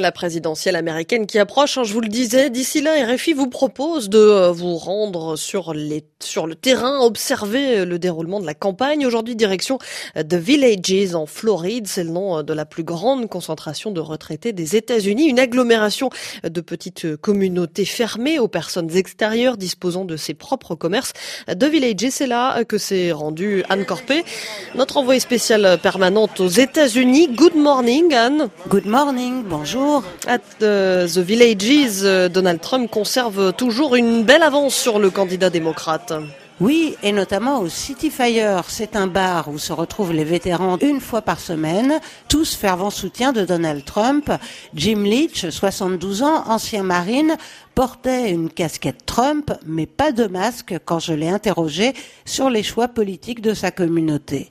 La présidentielle américaine qui approche, hein, je vous le disais, d'ici là, RFI vous propose de euh, vous rendre sur, les, sur le terrain, observer le déroulement de la campagne. Aujourd'hui, direction The Villages en Floride, c'est le nom de la plus grande concentration de retraités des États-Unis, une agglomération de petites communautés fermées aux personnes extérieures disposant de ses propres commerces. The Villages, c'est là que s'est rendu Anne Corpé, notre envoyée spéciale permanente aux États-Unis. Good morning, Anne. Good morning, bonjour. At the, Villages, euh, Donald Trump conserve toujours une belle avance sur le candidat démocrate. Oui, et notamment au City Fire. C'est un bar où se retrouvent les vétérans une fois par semaine, tous fervents soutiens de Donald Trump. Jim Leach, 72 ans, ancien marine, portait une casquette Trump, mais pas de masque quand je l'ai interrogé sur les choix politiques de sa communauté.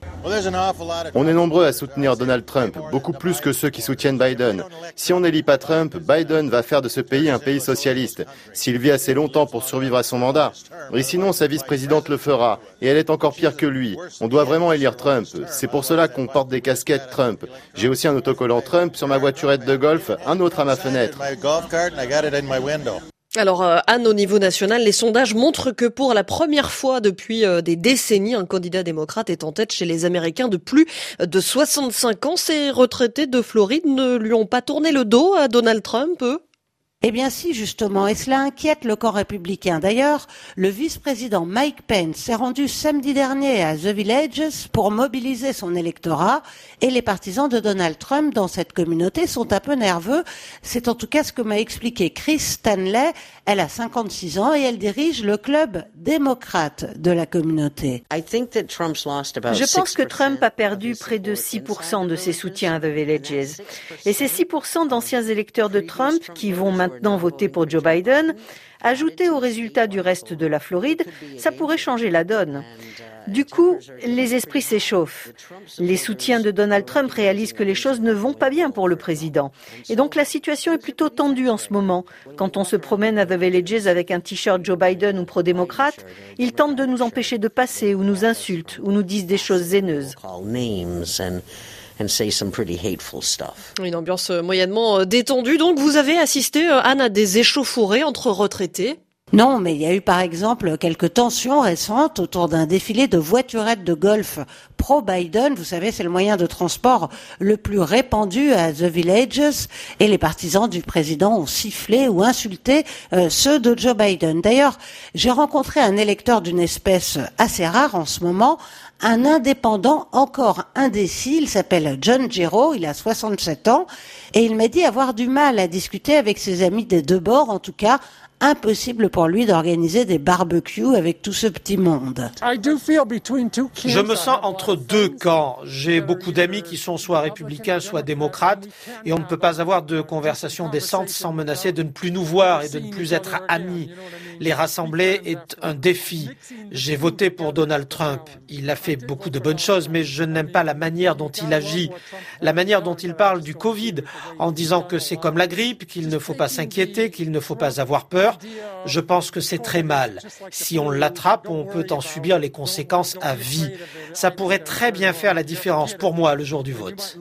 On est nombreux à soutenir Donald Trump, beaucoup plus que ceux qui soutiennent Biden. Si on n'élit pas Trump, Biden va faire de ce pays un pays socialiste, s'il vit assez longtemps pour survivre à son mandat. Et sinon, sa vice-présidente le fera, et elle est encore pire que lui. On doit vraiment élire Trump. C'est pour cela qu'on porte des casquettes Trump. J'ai aussi un autocollant Trump sur ma voiturette de golf, un autre à ma fenêtre. Alors euh, Anne, au niveau national, les sondages montrent que pour la première fois depuis euh, des décennies, un candidat démocrate est en tête chez les Américains de plus de 65 ans. Ces retraités de Floride ne lui ont pas tourné le dos à Donald Trump, eux? Eh bien si, justement, et cela inquiète le camp républicain. D'ailleurs, le vice-président Mike Pence s'est rendu samedi dernier à The Villages pour mobiliser son électorat et les partisans de Donald Trump dans cette communauté sont un peu nerveux. C'est en tout cas ce que m'a expliqué Chris Stanley. Elle a 56 ans et elle dirige le club démocrate de la communauté. Je pense que Trump a perdu près de 6% de ses soutiens à The Villages. Et ces 6% d'anciens électeurs de Trump qui vont maintenant maintenant voter pour Joe Biden, ajouté aux résultats du reste de la Floride, ça pourrait changer la donne. Du coup, les esprits s'échauffent. Les soutiens de Donald Trump réalisent que les choses ne vont pas bien pour le président. Et donc la situation est plutôt tendue en ce moment. Quand on se promène à The Villages avec un t-shirt Joe Biden ou pro-démocrate, ils tentent de nous empêcher de passer ou nous insultent ou nous disent des choses haineuses. Une ambiance euh, moyennement euh, détendue. Donc, vous avez assisté, euh, Anne, à des échauffourées entre retraités non, mais il y a eu par exemple quelques tensions récentes autour d'un défilé de voiturettes de golf pro-Biden. Vous savez, c'est le moyen de transport le plus répandu à The Villages et les partisans du président ont sifflé ou insulté ceux de Joe Biden. D'ailleurs, j'ai rencontré un électeur d'une espèce assez rare en ce moment, un indépendant encore indécis. Il s'appelle John Gero, il a 67 ans, et il m'a dit avoir du mal à discuter avec ses amis des deux bords, en tout cas impossible pour lui d'organiser des barbecues avec tout ce petit monde. Je me sens entre deux camps. J'ai beaucoup d'amis qui sont soit républicains, soit démocrates, et on ne peut pas avoir de conversation décente sans menacer de ne plus nous voir et de ne plus être amis. Les rassembler est un défi. J'ai voté pour Donald Trump. Il a fait beaucoup de bonnes choses, mais je n'aime pas la manière dont il agit, la manière dont il parle du Covid, en disant que c'est comme la grippe, qu'il ne faut pas s'inquiéter, qu'il ne faut pas avoir peur je pense que c'est très mal. Si on l'attrape, on peut en subir les conséquences à vie. Ça pourrait très bien faire la différence pour moi le jour du vote.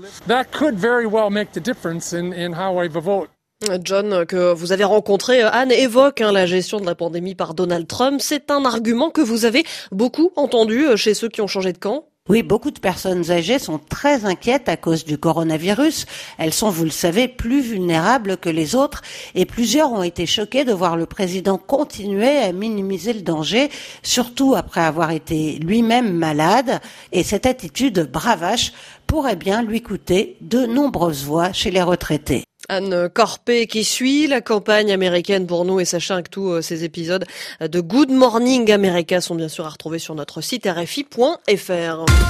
John, que vous avez rencontré, Anne évoque hein, la gestion de la pandémie par Donald Trump. C'est un argument que vous avez beaucoup entendu euh, chez ceux qui ont changé de camp oui, beaucoup de personnes âgées sont très inquiètes à cause du coronavirus. Elles sont, vous le savez, plus vulnérables que les autres et plusieurs ont été choqués de voir le président continuer à minimiser le danger, surtout après avoir été lui-même malade. Et cette attitude bravache pourrait bien lui coûter de nombreuses voix chez les retraités. Anne Corpé qui suit la campagne américaine pour nous et sachez que tous euh, ces épisodes de Good Morning America sont bien sûr à retrouver sur notre site rfi.fr.